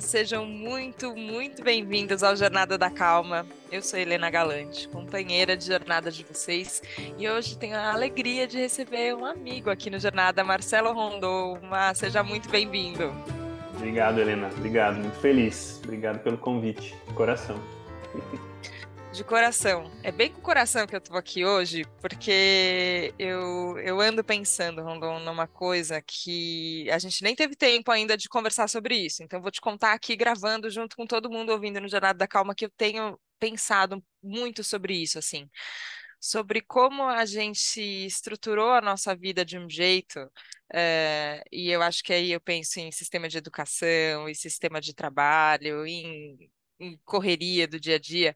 Sejam muito, muito bem-vindos ao Jornada da Calma. Eu sou Helena Galante, companheira de jornada de vocês, e hoje tenho a alegria de receber um amigo aqui no Jornada, Marcelo Rondô. Mas seja muito bem-vindo. Obrigado, Helena. Obrigado, muito feliz. Obrigado pelo convite, de coração. De coração. É bem com o coração que eu tô aqui hoje, porque eu, eu ando pensando, Rondon, numa coisa que a gente nem teve tempo ainda de conversar sobre isso. Então, vou te contar aqui, gravando junto com todo mundo ouvindo no Jornada da Calma, que eu tenho pensado muito sobre isso, assim. Sobre como a gente estruturou a nossa vida de um jeito, é, e eu acho que aí eu penso em sistema de educação, em sistema de trabalho, em em correria do dia a dia,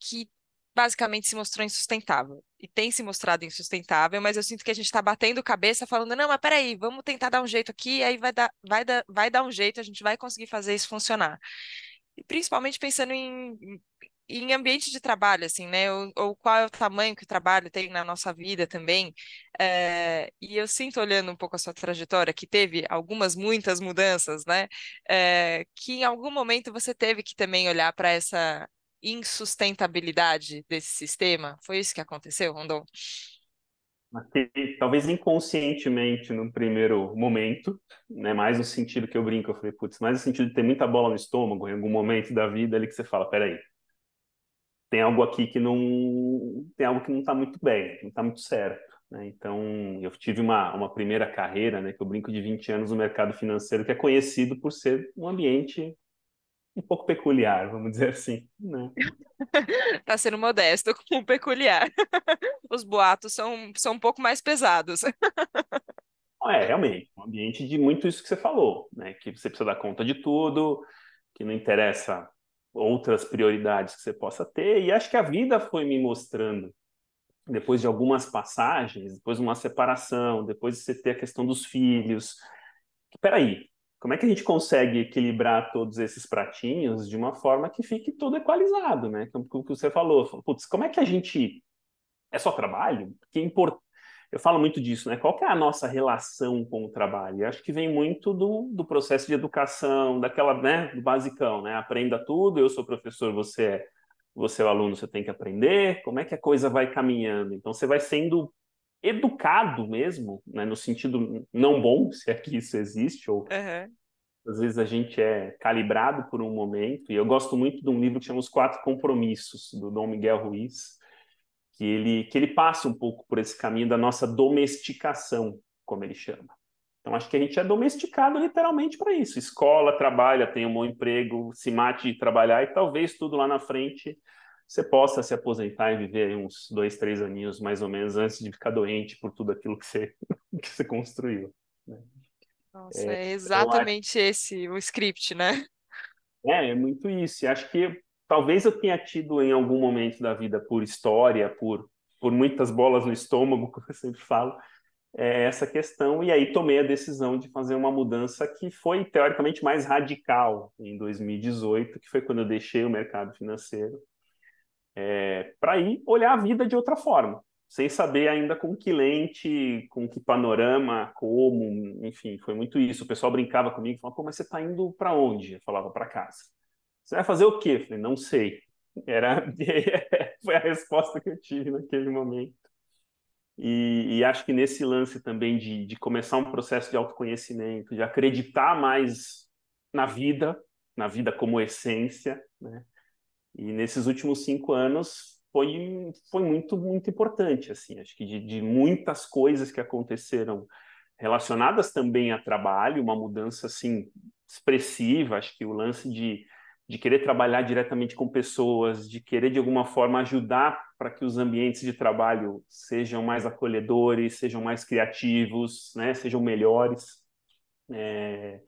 que basicamente se mostrou insustentável. E tem se mostrado insustentável, mas eu sinto que a gente está batendo cabeça falando, não, mas peraí, vamos tentar dar um jeito aqui, aí vai dar, vai dar, vai dar um jeito, a gente vai conseguir fazer isso funcionar. E principalmente pensando em, em ambiente de trabalho, assim, né? Ou, ou, qual é o tamanho que o trabalho tem na nossa vida também. É, e eu sinto, olhando um pouco a sua trajetória, que teve algumas, muitas mudanças, né? É, que em algum momento você teve que também olhar para essa insustentabilidade desse sistema? Foi isso que aconteceu, Rondon? Talvez inconscientemente no primeiro momento, né? Mais no sentido que eu brinco, eu falei, putz, mais no sentido de ter muita bola no estômago em algum momento da vida ali que você fala, peraí, tem algo aqui que não tem algo que não está muito bem, não está muito certo. Né? Então, eu tive uma, uma primeira carreira, né, que eu brinco de 20 anos no mercado financeiro, que é conhecido por ser um ambiente um pouco peculiar, vamos dizer assim. Né? tá sendo modesto com peculiar. Os boatos são, são um pouco mais pesados. é, realmente, um ambiente de muito isso que você falou, né? Que você precisa dar conta de tudo, que não interessa outras prioridades que você possa ter. E acho que a vida foi me mostrando, depois de algumas passagens, depois de uma separação, depois de você ter a questão dos filhos, que, peraí, como é que a gente consegue equilibrar todos esses pratinhos de uma forma que fique tudo equalizado, né? Como que você falou, putz, como é que a gente é só trabalho? É import... Eu falo muito disso, né? Qual é a nossa relação com o trabalho? Eu acho que vem muito do, do processo de educação, daquela, né, do basicão, né? Aprenda tudo, eu sou professor, você é, você é o aluno, você tem que aprender. Como é que a coisa vai caminhando? Então você vai sendo educado mesmo, né, no sentido não bom, se é que isso existe, ou uhum. às vezes a gente é calibrado por um momento, e eu gosto muito de um livro que chama Os Quatro Compromissos, do Dom Miguel Ruiz, que ele, que ele passa um pouco por esse caminho da nossa domesticação, como ele chama. Então, acho que a gente é domesticado literalmente para isso. Escola, trabalha, tem um bom emprego, se mate de trabalhar e talvez tudo lá na frente você possa se aposentar e viver uns dois, três aninhos mais ou menos antes de ficar doente por tudo aquilo que você, que você construiu. Né? Nossa, é, é exatamente acho... esse o script, né? É, é muito isso. E acho que talvez eu tenha tido em algum momento da vida, por história, por, por muitas bolas no estômago, como eu sempre falo, é essa questão. E aí tomei a decisão de fazer uma mudança que foi, teoricamente, mais radical em 2018, que foi quando eu deixei o mercado financeiro é, para ir olhar a vida de outra forma, sem saber ainda com que lente, com que panorama, como, enfim, foi muito isso. O pessoal brincava comigo, falava, pô, mas você está indo para onde? Eu falava, para casa. Você vai fazer o quê? Eu falei, não sei. Era, foi a resposta que eu tive naquele momento. E, e, acho que nesse lance também de, de começar um processo de autoconhecimento, de acreditar mais na vida, na vida como essência, né? E nesses últimos cinco anos foi, foi muito, muito importante, assim, acho que de, de muitas coisas que aconteceram relacionadas também a trabalho, uma mudança, assim, expressiva, acho que o lance de, de querer trabalhar diretamente com pessoas, de querer de alguma forma ajudar para que os ambientes de trabalho sejam mais acolhedores, sejam mais criativos, né, sejam melhores, é,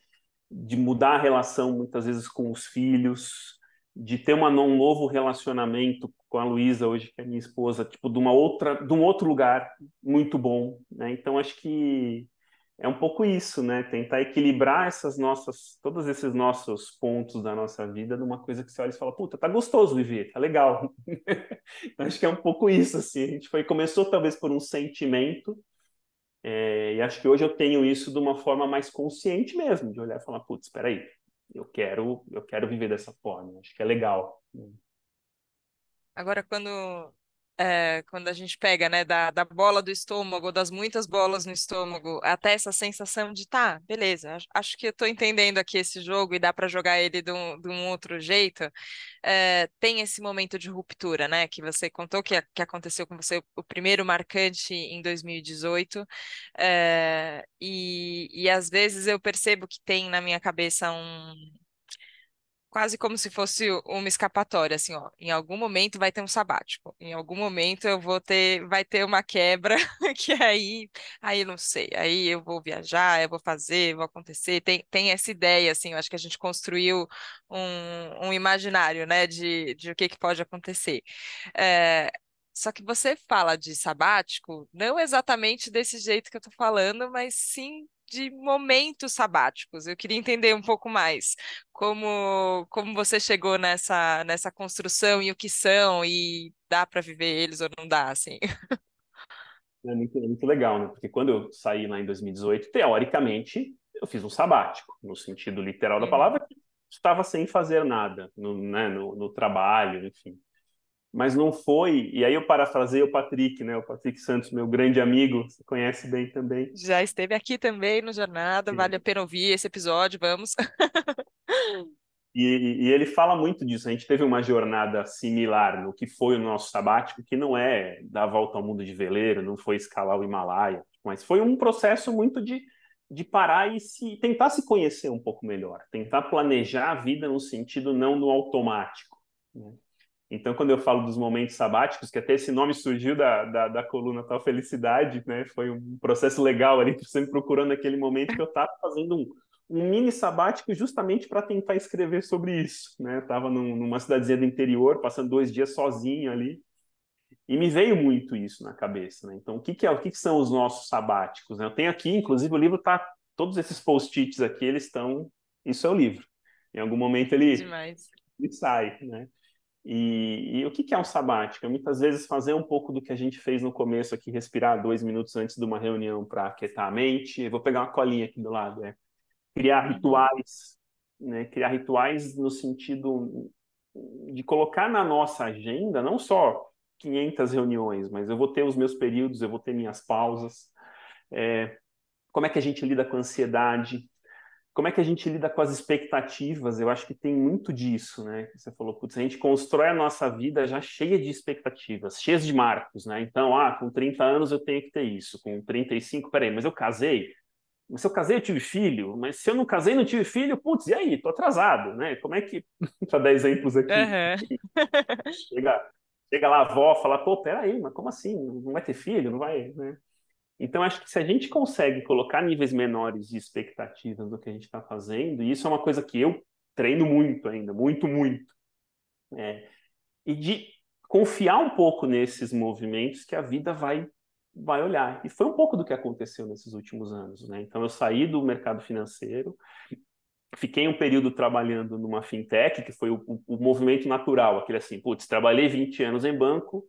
de mudar a relação muitas vezes com os filhos, de ter uma, um novo relacionamento com a Luísa hoje, que é minha esposa, tipo, de uma outra, de um outro lugar muito bom, né? Então acho que é um pouco isso, né? Tentar equilibrar essas nossas, todos esses nossos pontos da nossa vida numa coisa que você olha e fala, puta, tá gostoso viver, tá legal. então, acho que é um pouco isso, assim. A gente foi, começou talvez por um sentimento, é, e acho que hoje eu tenho isso de uma forma mais consciente mesmo, de olhar e falar, putz, espera aí, eu quero, eu quero viver dessa forma. Acho que é legal. Agora, quando é, quando a gente pega, né, da, da bola do estômago, das muitas bolas no estômago, até essa sensação de, tá, beleza, acho, que eu tô entendendo aqui esse jogo e dá para jogar ele de um, de um outro jeito, é, tem esse momento de ruptura, né, que você contou que, que aconteceu com você, o primeiro marcante em 2018, é, e, e às vezes eu percebo que tem na minha cabeça um quase como se fosse uma escapatória, assim, ó, em algum momento vai ter um sabático, em algum momento eu vou ter, vai ter uma quebra, que aí, aí não sei, aí eu vou viajar, eu vou fazer, vou acontecer, tem, tem essa ideia, assim, eu acho que a gente construiu um, um imaginário, né, de, de o que, que pode acontecer. É, só que você fala de sabático, não exatamente desse jeito que eu tô falando, mas sim de momentos sabáticos. Eu queria entender um pouco mais como, como você chegou nessa, nessa construção e o que são, e dá para viver eles ou não dá, assim. É muito, é muito legal, né? Porque quando eu saí lá em 2018, teoricamente, eu fiz um sabático, no sentido literal da palavra, estava sem fazer nada no, né, no, no trabalho, enfim mas não foi. E aí eu parafrasei o Patrick, né? O Patrick Santos, meu grande amigo, você conhece bem também. Já esteve aqui também no Jornada, Sim. vale a pena ouvir esse episódio, vamos. e, e, ele fala muito disso. A gente teve uma jornada similar no que foi o nosso sabático, que não é dar a volta ao mundo de veleiro, não foi escalar o Himalaia, mas foi um processo muito de, de parar e se tentar se conhecer um pouco melhor, tentar planejar a vida no sentido não do automático. Né? Então, quando eu falo dos momentos sabáticos, que até esse nome surgiu da, da, da coluna Tal Felicidade, né? Foi um processo legal ali, sempre procurando aquele momento que eu estava fazendo um, um mini sabático justamente para tentar escrever sobre isso, né? Estava num, numa cidadezinha do interior, passando dois dias sozinho ali, e me veio muito isso na cabeça, né? Então, o que, que é, o que, que são os nossos sabáticos? Né? Eu tenho aqui, inclusive, o livro tá, todos esses post-its aqui, eles estão, isso é o livro. Em algum momento ele, ele sai, né? E, e, o que, que é um sabático? É muitas vezes fazer um pouco do que a gente fez no começo aqui, respirar dois minutos antes de uma reunião para aquietar a mente. Eu vou pegar uma colinha aqui do lado. É criar uhum. rituais, né? Criar rituais no sentido de colocar na nossa agenda não só 500 reuniões, mas eu vou ter os meus períodos, eu vou ter minhas pausas. É, como é que a gente lida com a ansiedade? Como é que a gente lida com as expectativas? Eu acho que tem muito disso, né? Você falou, putz, a gente constrói a nossa vida já cheia de expectativas, cheia de marcos, né? Então, ah, com 30 anos eu tenho que ter isso, com 35, peraí, mas eu casei? Mas se eu casei, eu tive filho, mas se eu não casei, não tive filho, putz, e aí? Tô atrasado, né? Como é que. Para dar exemplos aqui. Uhum. chega, chega lá a avó, fala, pô, peraí, mas como assim? Não vai ter filho? Não vai, né? Então, acho que se a gente consegue colocar níveis menores de expectativas do que a gente está fazendo, e isso é uma coisa que eu treino muito ainda, muito, muito, é, e de confiar um pouco nesses movimentos que a vida vai vai olhar. E foi um pouco do que aconteceu nesses últimos anos. Né? Então, eu saí do mercado financeiro, fiquei um período trabalhando numa fintech, que foi o, o, o movimento natural, aquele assim, putz, trabalhei 20 anos em banco,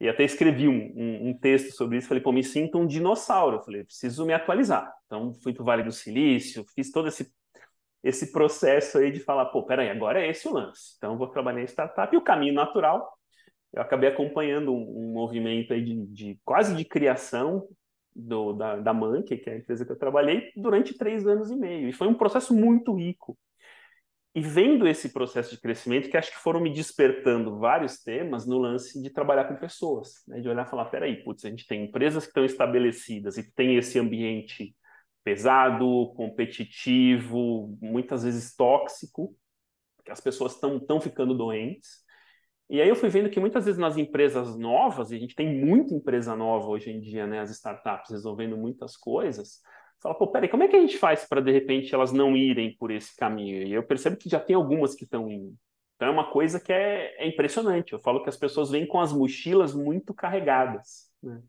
e até escrevi um, um, um, texto sobre isso. Falei, pô, me sinto um dinossauro. Falei, preciso me atualizar. Então, fui para o Vale do Silício, fiz todo esse, esse processo aí de falar, pô, peraí, agora é esse o lance. Então, vou trabalhar em startup. E o caminho natural, eu acabei acompanhando um, um movimento aí de, de, quase de criação do, da, da que é a empresa que eu trabalhei, durante três anos e meio. E foi um processo muito rico. E vendo esse processo de crescimento, que acho que foram me despertando vários temas no lance de trabalhar com pessoas, né? de olhar e falar, peraí, putz, a gente tem empresas que estão estabelecidas e tem esse ambiente pesado, competitivo, muitas vezes tóxico, que as pessoas estão tão ficando doentes. E aí eu fui vendo que muitas vezes nas empresas novas, e a gente tem muita empresa nova hoje em dia, né, as startups resolvendo muitas coisas, fala, pô, peraí, como é que a gente faz para de repente elas não irem por esse caminho? E eu percebo que já tem algumas que estão indo. Então é uma coisa que é, é, impressionante. Eu falo que as pessoas vêm com as mochilas muito carregadas. Né?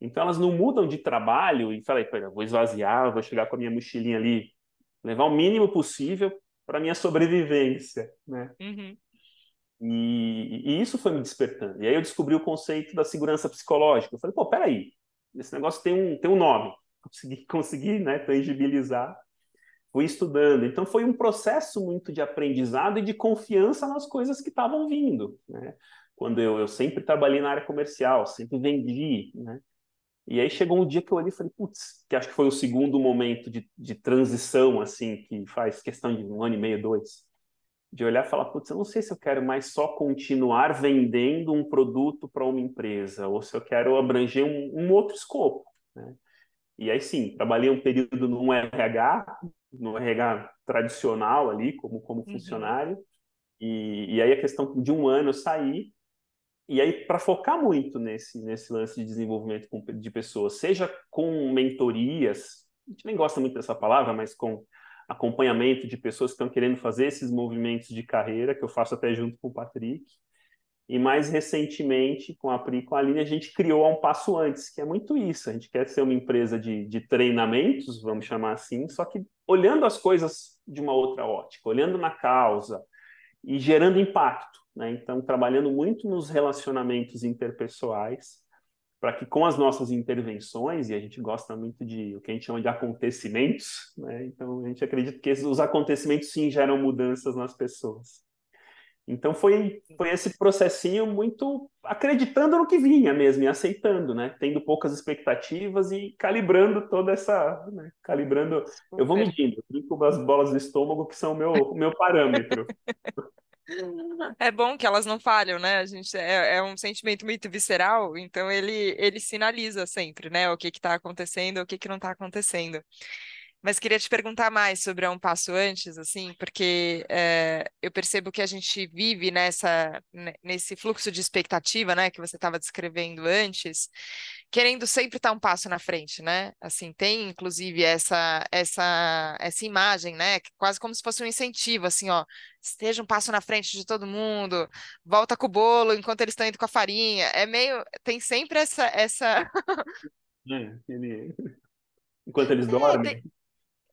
Então elas não mudam de trabalho e falei, pera, vou esvaziar, vou chegar com a minha mochilinha ali, levar o mínimo possível para minha sobrevivência, né? Uhum. E, e, isso foi me despertando. E aí eu descobri o conceito da segurança psicológica. Eu falei, pô, peraí, esse negócio tem um, tem um nome consegui, consegui né, tangibilizar. fui estudando. Então foi um processo muito de aprendizado e de confiança nas coisas que estavam vindo, né? Quando eu, eu sempre trabalhei na área comercial, sempre vendi, né? E aí chegou um dia que eu olhei e falei, putz, que acho que foi o segundo momento de, de transição, assim, que faz questão de um ano e meio, dois, de olhar e falar, putz, eu não sei se eu quero mais só continuar vendendo um produto para uma empresa, ou se eu quero abranger um, um outro escopo, né? E aí sim, trabalhei um período no RH, no RH tradicional ali, como, como uhum. funcionário, e, e aí a questão de um ano eu saí, e aí para focar muito nesse, nesse lance de desenvolvimento de pessoas, seja com mentorias, a gente nem gosta muito dessa palavra, mas com acompanhamento de pessoas que estão querendo fazer esses movimentos de carreira, que eu faço até junto com o Patrick, e mais recentemente, com a Pri e com a Aline, a gente criou um passo antes, que é muito isso. A gente quer ser uma empresa de, de treinamentos, vamos chamar assim, só que olhando as coisas de uma outra ótica, olhando na causa e gerando impacto. Né? Então, trabalhando muito nos relacionamentos interpessoais, para que com as nossas intervenções, e a gente gosta muito de o que a gente chama de acontecimentos, né? então a gente acredita que os acontecimentos sim geram mudanças nas pessoas. Então foi, foi esse processinho muito acreditando no que vinha mesmo e aceitando, né? Tendo poucas expectativas e calibrando toda essa, né? calibrando. Eu vou medindo, brinco as bolas do estômago que são o meu, o meu parâmetro. É bom que elas não falham, né? A gente é, é, um sentimento muito visceral, então ele ele sinaliza sempre, né? O que está acontecendo, o que, que não está acontecendo. Mas queria te perguntar mais sobre um passo antes, assim, porque é, eu percebo que a gente vive nessa, nesse fluxo de expectativa, né, que você estava descrevendo antes, querendo sempre estar um passo na frente, né? Assim, tem inclusive essa essa essa imagem, né, quase como se fosse um incentivo, assim, ó, esteja um passo na frente de todo mundo, volta com o bolo enquanto eles estão indo com a farinha. É meio, tem sempre essa essa é, ele... enquanto eles é, dormem. Tem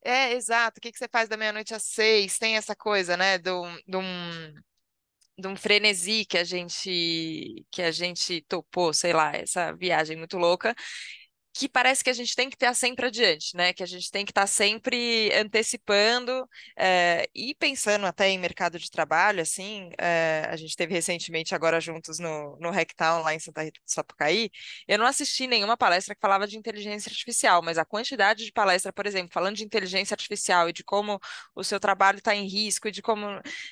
é, exato. O que que você faz da meia-noite às seis? Tem essa coisa, né, de um, de um, frenesi que a gente que a gente topou, sei lá, essa viagem muito louca que parece que a gente tem que estar sempre adiante, né? Que a gente tem que estar sempre antecipando é, e pensando até em mercado de trabalho, assim. É, a gente teve recentemente agora juntos no, no Hacktown lá em Santa Rita do Sapucaí. Eu não assisti nenhuma palestra que falava de inteligência artificial, mas a quantidade de palestra, por exemplo, falando de inteligência artificial e de como o seu trabalho está em risco e de como,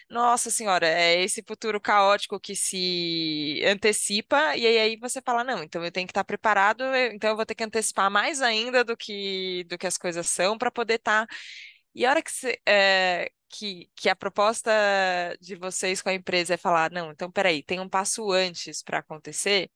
nossa senhora, é esse futuro caótico que se antecipa e aí você fala, não, então eu tenho que estar preparado, então eu vou ter que antecipar mais ainda do que, do que as coisas são para poder estar. Tá... E a hora que, cê, é, que, que a proposta de vocês com a empresa é falar, não, então peraí, tem um passo antes para acontecer,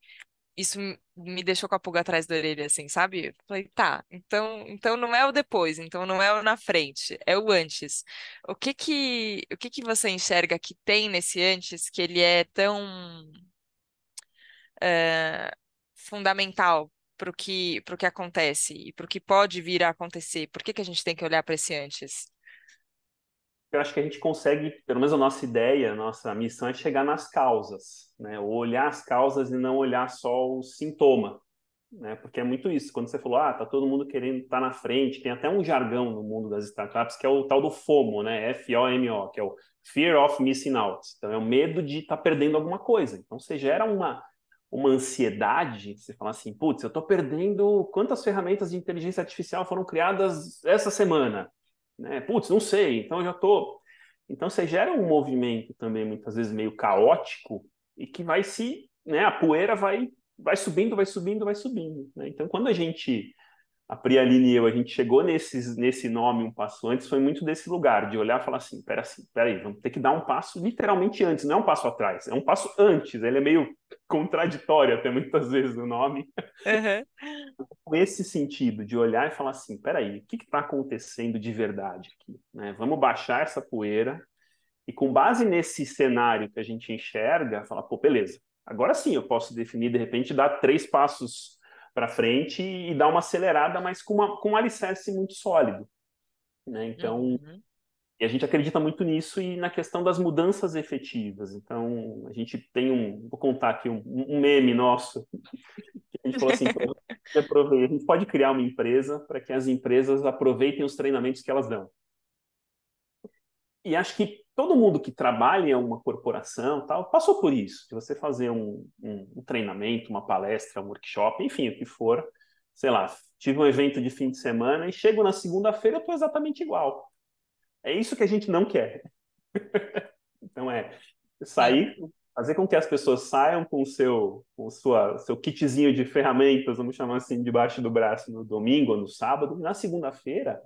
isso me deixou com a pulga atrás da orelha, assim, sabe? Falei, tá, então, então não é o depois, então não é o na frente, é o antes. O que que, o que que você enxerga que tem nesse antes que ele é tão é, fundamental para o que, que acontece e para o que pode vir a acontecer? Por que, que a gente tem que olhar para esse antes? Eu acho que a gente consegue, pelo menos a nossa ideia, a nossa missão é chegar nas causas, né? olhar as causas e não olhar só o sintoma, né? Porque é muito isso. Quando você falou, ah, tá todo mundo querendo estar tá na frente, tem até um jargão no mundo das startups que é o tal do FOMO, né? F-O-M-O, que é o Fear of Missing Out. Então é o medo de estar tá perdendo alguma coisa. Então você gera uma uma ansiedade, você fala assim, putz, eu estou perdendo quantas ferramentas de inteligência artificial foram criadas essa semana? Né? Putz, não sei, então eu já estou... Então você gera um movimento também, muitas vezes, meio caótico e que vai se... Né, a poeira vai, vai subindo, vai subindo, vai subindo. Né? Então quando a gente a Prialine e eu, a gente chegou nesses, nesse nome um passo antes, foi muito desse lugar, de olhar e falar assim, pera, assim, pera aí, vamos ter que dar um passo literalmente antes, não é um passo atrás, é um passo antes, ele é meio contraditório até muitas vezes o nome. Uhum. Com esse sentido, de olhar e falar assim, pera aí, o que está acontecendo de verdade aqui? Né? Vamos baixar essa poeira e com base nesse cenário que a gente enxerga, falar, pô, beleza, agora sim eu posso definir, de repente, dar três passos para frente e dar uma acelerada, mas com, uma, com um alicerce muito sólido. Né? Então, uhum. e a gente acredita muito nisso e na questão das mudanças efetivas. Então, a gente tem um, vou contar aqui um, um meme nosso, a gente falou assim, a gente pode criar uma empresa para que as empresas aproveitem os treinamentos que elas dão. e acho que todo mundo que trabalha em uma corporação tal passou por isso. De você fazer um, um, um treinamento, uma palestra, um workshop, enfim, o que for. Sei lá, tive um evento de fim de semana e chego na segunda-feira eu estou exatamente igual. É isso que a gente não quer. então é sair, fazer com que as pessoas saiam com o seu, com sua, seu kitzinho de ferramentas, vamos chamar assim, debaixo do braço no domingo ou no sábado, e na segunda-feira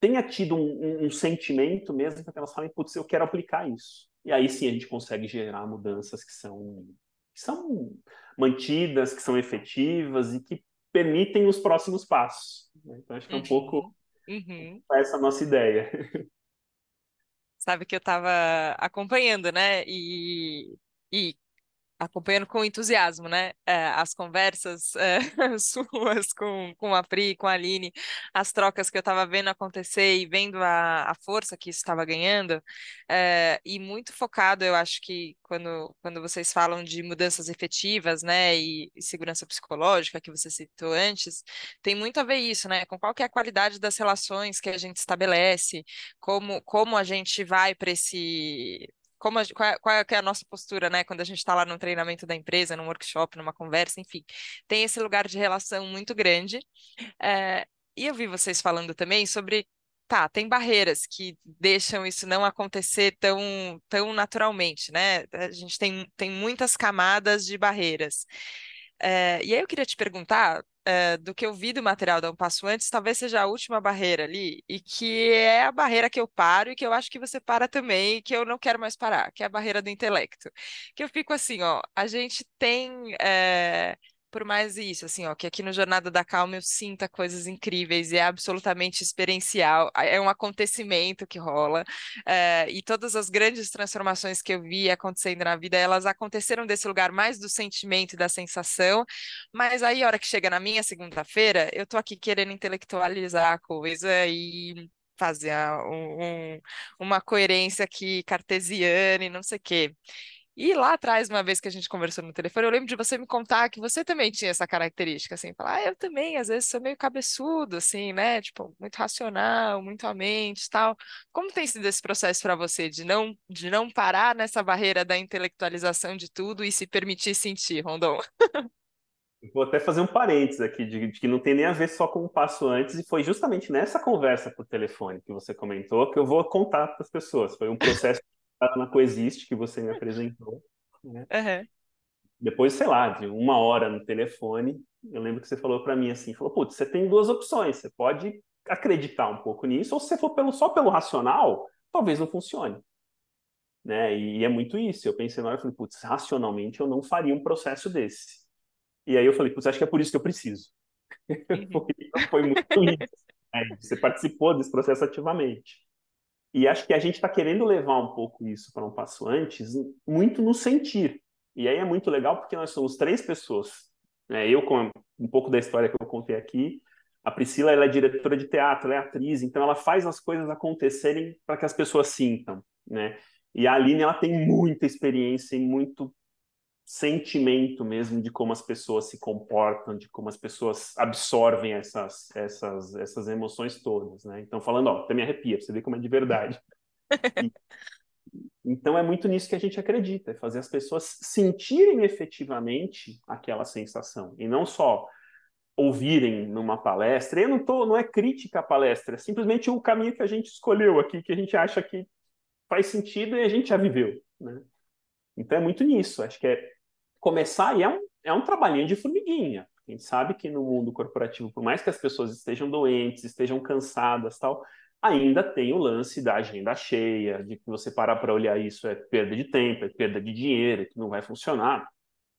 tenha tido um, um, um sentimento mesmo para que elas falem, putz, eu quero aplicar isso. E aí sim a gente consegue gerar mudanças que são, que são mantidas, que são efetivas e que permitem os próximos passos. Né? Então acho que é um uhum. pouco uhum. essa a nossa ideia. Sabe que eu estava acompanhando, né? E, e acompanhando com entusiasmo, né? É, as conversas é, suas com, com a Pri, com a Aline, as trocas que eu estava vendo acontecer e vendo a, a força que isso estava ganhando, é, e muito focado, eu acho que quando, quando vocês falam de mudanças efetivas, né, e, e segurança psicológica que você citou antes, tem muito a ver isso, né? Com qual que é a qualidade das relações que a gente estabelece, como, como a gente vai para esse como a, qual, é, qual é, é a nossa postura, né? Quando a gente está lá no treinamento da empresa, num workshop, numa conversa, enfim, tem esse lugar de relação muito grande. É, e eu vi vocês falando também sobre, tá, tem barreiras que deixam isso não acontecer tão, tão naturalmente, né? A gente tem, tem muitas camadas de barreiras. É, e aí eu queria te perguntar, uh, do que eu vi do material da Um Passo Antes, talvez seja a última barreira ali, e que é a barreira que eu paro e que eu acho que você para também, e que eu não quero mais parar, que é a barreira do intelecto. Que eu fico assim, ó, a gente tem. Uh, por mais isso, assim, ó, que aqui no Jornada da Calma eu sinta coisas incríveis e é absolutamente experiencial, é um acontecimento que rola, é, e todas as grandes transformações que eu vi acontecendo na vida, elas aconteceram desse lugar mais do sentimento e da sensação, mas aí, a hora que chega na minha segunda-feira, eu tô aqui querendo intelectualizar a coisa e fazer um, um, uma coerência aqui cartesiana e não sei o quê. E lá atrás, uma vez que a gente conversou no telefone, eu lembro de você me contar que você também tinha essa característica, assim, falar, ah, eu também, às vezes, sou meio cabeçudo, assim, né? Tipo, muito racional, muito à mente tal. Como tem sido esse processo para você de não, de não parar nessa barreira da intelectualização de tudo e se permitir sentir, Rondon? Vou até fazer um parênteses aqui, de, de, que não tem nem a ver só com o passo antes, e foi justamente nessa conversa por telefone que você comentou que eu vou contar para as pessoas. Foi um processo na Coexiste que você me apresentou. Né? Uhum. Depois, sei lá, de uma hora no telefone, eu lembro que você falou para mim assim, falou, putz, você tem duas opções, você pode acreditar um pouco nisso, ou se você for pelo, só pelo racional, talvez não funcione. Né? E é muito isso. Eu pensei na hora, eu falei, putz, racionalmente eu não faria um processo desse. E aí eu falei, putz, acho que é por isso que eu preciso. Uhum. foi, foi, muito isso. Né? Você participou desse processo ativamente. E acho que a gente está querendo levar um pouco isso para um passo antes, muito no sentir. E aí é muito legal porque nós somos três pessoas. Né? Eu, com um pouco da história que eu contei aqui, a Priscila ela é diretora de teatro, ela é atriz, então ela faz as coisas acontecerem para que as pessoas sintam. Né? E a Aline ela tem muita experiência e muito sentimento mesmo de como as pessoas se comportam, de como as pessoas absorvem essas, essas, essas emoções todas, né? Então, falando, ó, até me arrepia, você vê como é de verdade. E, então, é muito nisso que a gente acredita, é fazer as pessoas sentirem efetivamente aquela sensação, e não só ouvirem numa palestra. Eu não tô, não é crítica à palestra, é simplesmente o caminho que a gente escolheu aqui, que a gente acha que faz sentido e a gente já viveu, né? Então é muito nisso, acho que é começar, e é um, é um trabalhinho de formiguinha. A gente sabe que no mundo corporativo, por mais que as pessoas estejam doentes, estejam cansadas tal, ainda tem o lance da agenda cheia, de que você parar para olhar isso é perda de tempo, é perda de dinheiro, que não vai funcionar.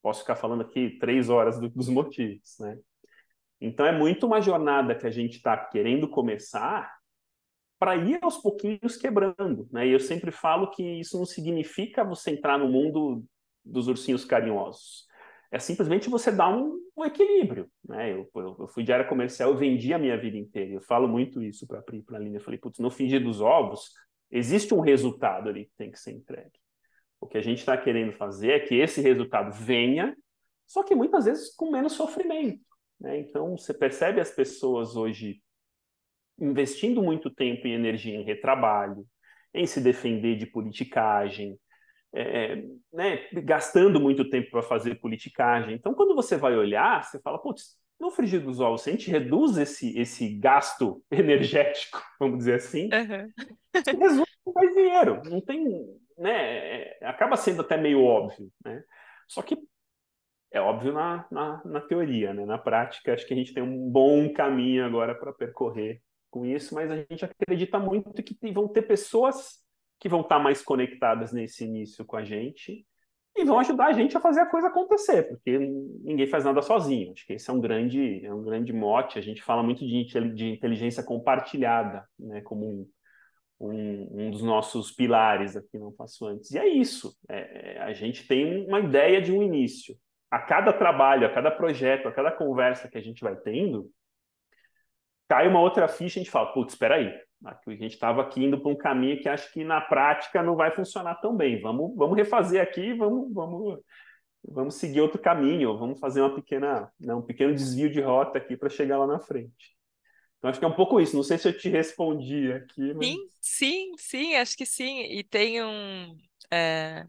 Posso ficar falando aqui três horas do, dos motivos, né? Então é muito uma jornada que a gente está querendo começar para ir aos pouquinhos quebrando, né? E eu sempre falo que isso não significa você entrar no mundo dos ursinhos carinhosos. É simplesmente você dar um, um equilíbrio. Né? Eu, eu, eu, fui de área comercial, eu vendi a minha vida inteira. Eu falo muito isso para a linha. Eu falei, putz, no fingir dos ovos, existe um resultado ali que tem que ser entregue. O que a gente está querendo fazer é que esse resultado venha, só que muitas vezes com menos sofrimento. Né? Então, você percebe as pessoas hoje investindo muito tempo e energia em retrabalho, em se defender de politicagem, é, né, gastando muito tempo para fazer politicagem. Então, quando você vai olhar, você fala, putz, no frigir dos ovos, se a gente reduz esse, esse gasto energético, vamos dizer assim, uhum. resulta em mais dinheiro. Não tem, né, é, acaba sendo até meio óbvio, né? Só que é óbvio na, na, na teoria, né? Na prática, acho que a gente tem um bom caminho agora para percorrer com isso, mas a gente acredita muito que vão ter pessoas que vão estar mais conectadas nesse início com a gente e vão ajudar a gente a fazer a coisa acontecer, porque ninguém faz nada sozinho. Acho que esse é um grande, é um grande mote. A gente fala muito de, de inteligência compartilhada, né, como um, um, um, dos nossos pilares aqui no Passo Antes. E é isso. É, é, a gente tem uma ideia de um início. A cada trabalho, a cada projeto, a cada conversa que a gente vai tendo, cai uma outra ficha e a gente fala, putz, espera aí, a gente estava aqui indo para um caminho que acho que na prática não vai funcionar tão bem. Vamos, vamos refazer aqui, vamos, vamos, vamos seguir outro caminho, vamos fazer uma pequena, né, um pequeno desvio de rota aqui para chegar lá na frente. Então acho que é um pouco isso. Não sei se eu te respondi aqui. Mas... Sim, sim, sim, acho que sim. E tem um. É...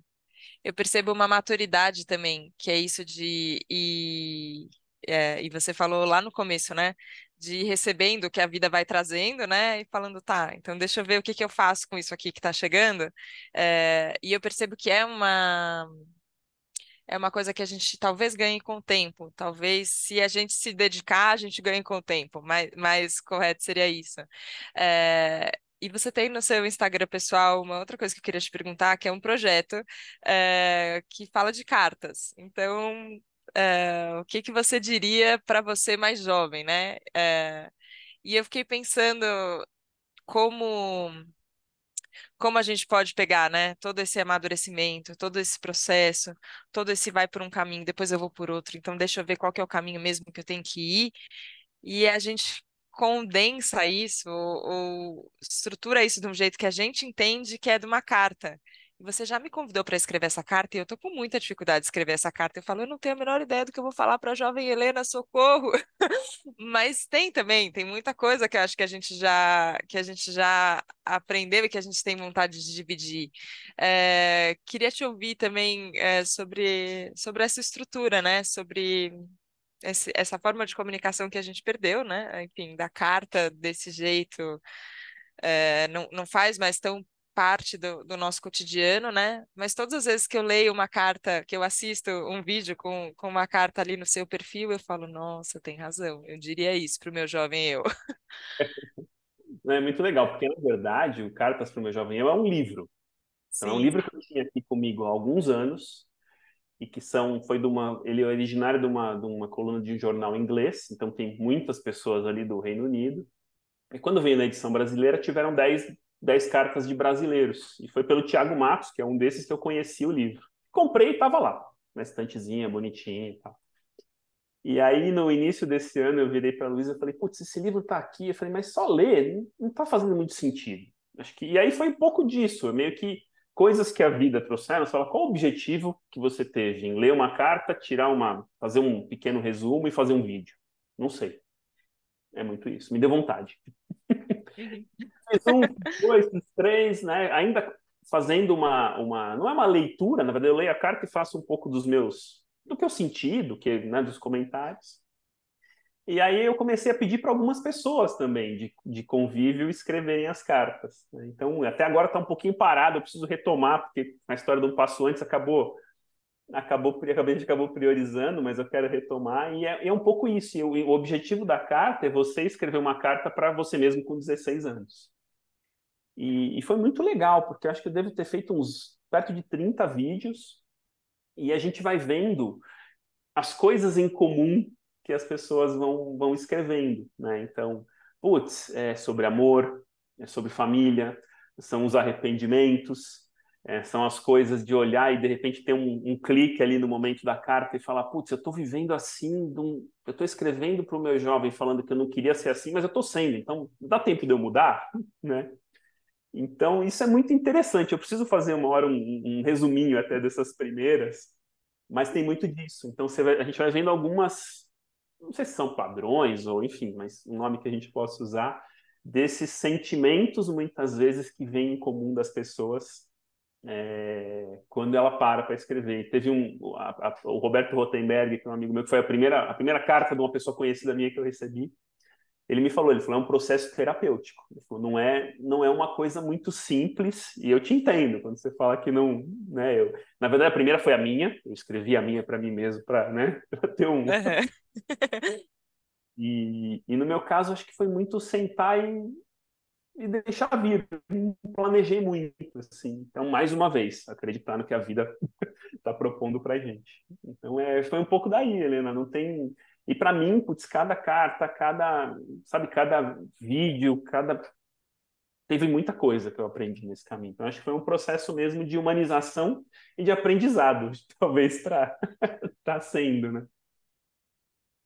Eu percebo uma maturidade também, que é isso de. E, é, e você falou lá no começo, né? De ir recebendo o que a vida vai trazendo, né? E falando, tá, então deixa eu ver o que, que eu faço com isso aqui que está chegando. É, e eu percebo que é uma é uma coisa que a gente talvez ganhe com o tempo. Talvez, se a gente se dedicar, a gente ganhe com o tempo. Mais, mais correto seria isso. É, e você tem no seu Instagram pessoal uma outra coisa que eu queria te perguntar, que é um projeto é, que fala de cartas. Então, é, o que que você diria para você mais jovem, né? É, e eu fiquei pensando como como a gente pode pegar, né, todo esse amadurecimento, todo esse processo, todo esse vai por um caminho, depois eu vou por outro, então deixa eu ver qual é o caminho mesmo que eu tenho que ir, e a gente condensa isso ou, ou estrutura isso de um jeito que a gente entende que é de uma carta. Você já me convidou para escrever essa carta e eu estou com muita dificuldade de escrever essa carta. Eu falo, eu não tenho a menor ideia do que eu vou falar para a jovem Helena, socorro. Mas tem também, tem muita coisa que eu acho que a gente já que a gente já aprendeu e que a gente tem vontade de dividir. É, queria te ouvir também é, sobre sobre essa estrutura, né? Sobre esse, essa forma de comunicação que a gente perdeu, né? Enfim, da carta desse jeito. É, não, não faz mais tão parte do, do, nosso cotidiano, né? Mas todas as vezes que eu leio uma carta, que eu assisto um vídeo com, com uma carta ali no seu perfil, eu falo, nossa, tem razão, eu diria isso para o meu jovem eu. É muito legal, porque na verdade o Cartas para o meu jovem eu é um livro. Então, é um livro que eu tinha aqui comigo há alguns anos e que são foi de uma ele é originário de uma de uma coluna de um jornal inglês, então tem muitas pessoas ali do Reino Unido. E quando veio na edição brasileira tiveram 10 10 cartas de brasileiros. E foi pelo Tiago Matos, que é um desses que eu conheci o livro. Comprei e estava lá, uma estantezinha bonitinha e tal. E aí, no início desse ano, eu virei para a Luísa e falei, putz, esse livro está aqui. Eu falei, mas só ler não está fazendo muito sentido. Acho que... E aí foi um pouco disso, meio que coisas que a vida trouxeram. Você fala, qual o objetivo que você teve em ler uma carta, tirar uma, fazer um pequeno resumo e fazer um vídeo? Não sei. É muito isso. Me deu vontade. Um, dois, três, né? Ainda fazendo uma, uma. Não é uma leitura, na verdade, eu leio a carta e faço um pouco dos meus. do que eu senti, do que, né, dos comentários. E aí eu comecei a pedir para algumas pessoas também de, de convívio escreverem as cartas. Né? Então, até agora está um pouquinho parado, eu preciso retomar, porque a história do passo antes acabou acabou a gente acabou priorizando, mas eu quero retomar e é, é um pouco isso. o, o objetivo da carta é você escrever uma carta para você mesmo com 16 anos. E, e, foi muito legal, porque eu acho que eu devo ter feito uns perto de 30 vídeos e a gente vai vendo as coisas em comum que as pessoas vão, vão escrevendo, né? Então, putz, é sobre amor, é sobre família, são os arrependimentos, é, são as coisas de olhar e de repente ter um, um clique ali no momento da carta e falar, putz, eu estou vivendo assim, eu estou escrevendo para o meu jovem falando que eu não queria ser assim, mas eu estou sendo, então dá tempo de eu mudar, né? Então, isso é muito interessante. Eu preciso fazer uma hora um, um resuminho até dessas primeiras, mas tem muito disso. Então, vai, a gente vai vendo algumas, não sei se são padrões ou enfim, mas um nome que a gente possa usar, desses sentimentos, muitas vezes, que vêm em comum das pessoas é, quando ela para para escrever. Teve um, a, a, o Roberto Rotenberg, que é um amigo meu, que foi a primeira, a primeira carta de uma pessoa conhecida minha que eu recebi. Ele me falou, ele falou, é um processo terapêutico. Ele falou, não é, não é uma coisa muito simples, e eu te entendo quando você fala que não, né, eu, na verdade a primeira foi a minha, eu escrevi a minha para mim mesmo, para, né, ter um... Uhum. e, e no meu caso, acho que foi muito sentar e e deixar vir. Não planejei muito, assim. Então, mais uma vez, acreditar no que a vida está propondo para gente. Então, é, foi um pouco daí, Helena. Não tem. E para mim, putz, cada carta, cada, sabe, cada vídeo, cada teve muita coisa que eu aprendi nesse caminho. Então, acho que foi um processo mesmo de humanização e de aprendizado, talvez para tá sendo, né?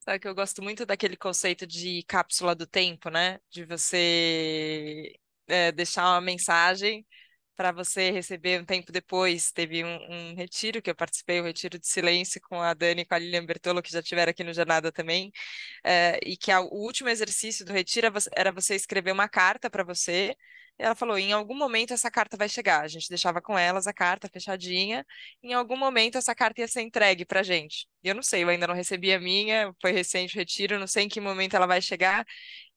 Sabe que eu gosto muito daquele conceito de cápsula do tempo, né? De você é, deixar uma mensagem para você receber um tempo depois. Teve um, um, retiro que eu participei, um retiro de silêncio com a Dani e com a Lilian Bertolo, que já estiveram aqui no Jornada também, é, e que a, o último exercício do retiro era você escrever uma carta para você ela falou: em algum momento essa carta vai chegar. A gente deixava com elas a carta fechadinha. Em algum momento essa carta ia ser entregue para gente. Eu não sei, eu ainda não recebi a minha, foi recente o retiro, não sei em que momento ela vai chegar.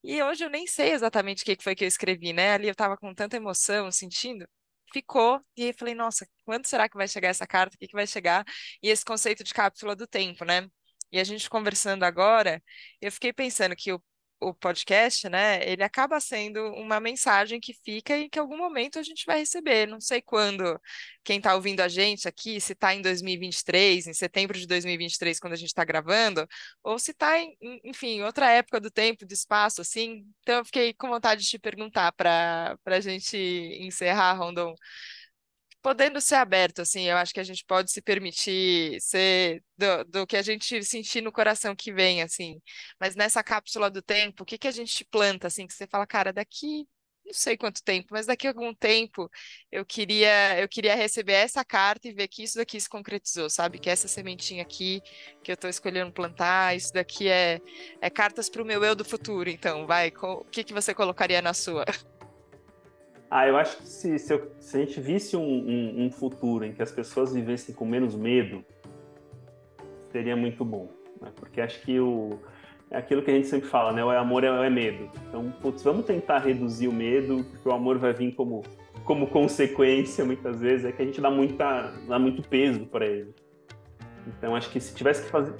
E hoje eu nem sei exatamente o que foi que eu escrevi, né? Ali eu estava com tanta emoção, sentindo. Ficou, e aí falei, nossa, quando será que vai chegar essa carta? O que, que vai chegar? E esse conceito de cápsula do tempo, né? E a gente conversando agora, eu fiquei pensando que o o podcast, né, ele acaba sendo uma mensagem que fica e que em algum momento a gente vai receber. Não sei quando, quem está ouvindo a gente aqui, se está em 2023, em setembro de 2023, quando a gente está gravando, ou se está em, enfim, outra época do tempo, do espaço, assim. Então, eu fiquei com vontade de te perguntar para a gente encerrar, Rondon podendo ser aberto, assim, eu acho que a gente pode se permitir ser do, do que a gente sentir no coração que vem, assim. Mas nessa cápsula do tempo, o que que a gente planta, assim, que você fala, cara, daqui não sei quanto tempo, mas daqui a algum tempo eu queria eu queria receber essa carta e ver que isso daqui se concretizou, sabe? Que essa sementinha aqui que eu estou escolhendo plantar, isso daqui é, é cartas para o meu eu do futuro. Então, vai, o que, que você colocaria na sua? Ah, eu acho que se, se, eu, se a gente visse um, um, um, futuro em que as pessoas vivessem com menos medo, seria muito bom. Né? Porque acho que o, é aquilo que a gente sempre fala, né? O amor é, é medo. Então, putz, vamos tentar reduzir o medo, porque o amor vai vir como, como consequência, muitas vezes, é que a gente dá, muita, dá muito peso para ele. Então, acho que se tivesse que fazer,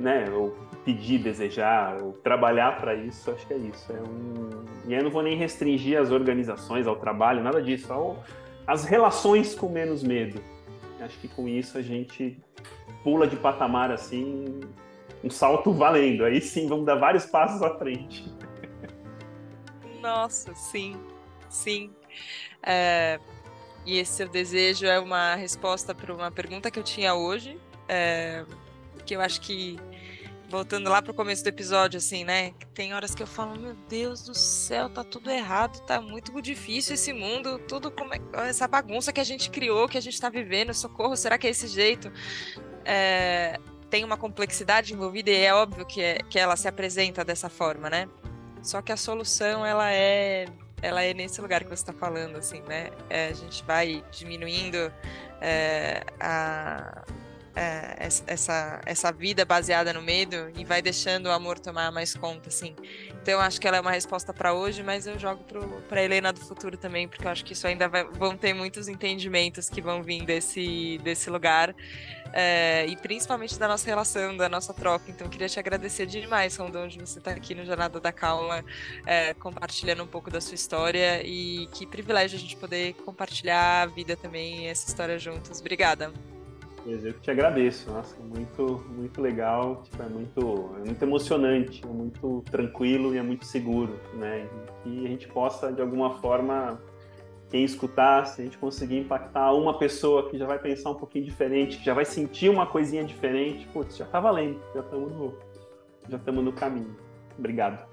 né? Ou pedir, desejar, ou trabalhar para isso, acho que é isso. É um... E aí eu não vou nem restringir as organizações ao trabalho, nada disso, só as relações com menos medo. Acho que com isso a gente pula de patamar assim, um salto valendo. Aí sim, vamos dar vários passos à frente. Nossa, sim, sim. É... E esse seu desejo é uma resposta para uma pergunta que eu tinha hoje, é... que eu acho que voltando lá pro começo do episódio, assim, né? Tem horas que eu falo, meu Deus do céu, tá tudo errado, tá muito difícil esse mundo, tudo como é, essa bagunça que a gente criou, que a gente tá vivendo, socorro, será que é esse jeito? É, tem uma complexidade envolvida e é óbvio que, é, que ela se apresenta dessa forma, né? Só que a solução, ela é ela é nesse lugar que você está falando, assim, né? É, a gente vai diminuindo é, a, é, essa, essa vida baseada no medo e vai deixando o amor tomar mais conta, assim. Então acho que ela é uma resposta para hoje, mas eu jogo para Helena do futuro também, porque eu acho que isso ainda vai, vão ter muitos entendimentos que vão vir desse, desse lugar. É, e principalmente da nossa relação, da nossa troca. Então, queria te agradecer demais, Rondon, de você estar aqui no Jornada da Calma, é, compartilhando um pouco da sua história. E que privilégio a gente poder compartilhar a vida também, essa história juntos. Obrigada. Eu te agradeço, nossa, muito, muito legal, tipo, é, muito, é muito emocionante, é muito tranquilo e é muito seguro, né? E que a gente possa, de alguma forma, quem escutar, se a gente conseguir impactar uma pessoa que já vai pensar um pouquinho diferente, que já vai sentir uma coisinha diferente, putz, já tá valendo, já estamos no, já estamos no caminho. Obrigado.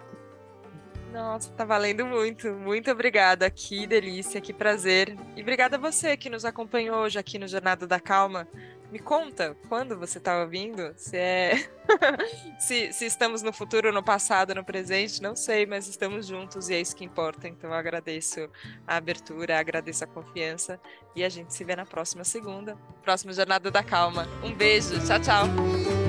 Nossa, tá valendo muito. Muito obrigada. Que delícia, que prazer. E obrigada a você que nos acompanhou hoje aqui no Jornada da Calma. Me conta quando você estava vindo, se é se, se estamos no futuro, no passado, no presente, não sei, mas estamos juntos e é isso que importa. Então agradeço a abertura, agradeço a confiança e a gente se vê na próxima segunda, próxima Jornada da Calma. Um beijo, tchau, tchau.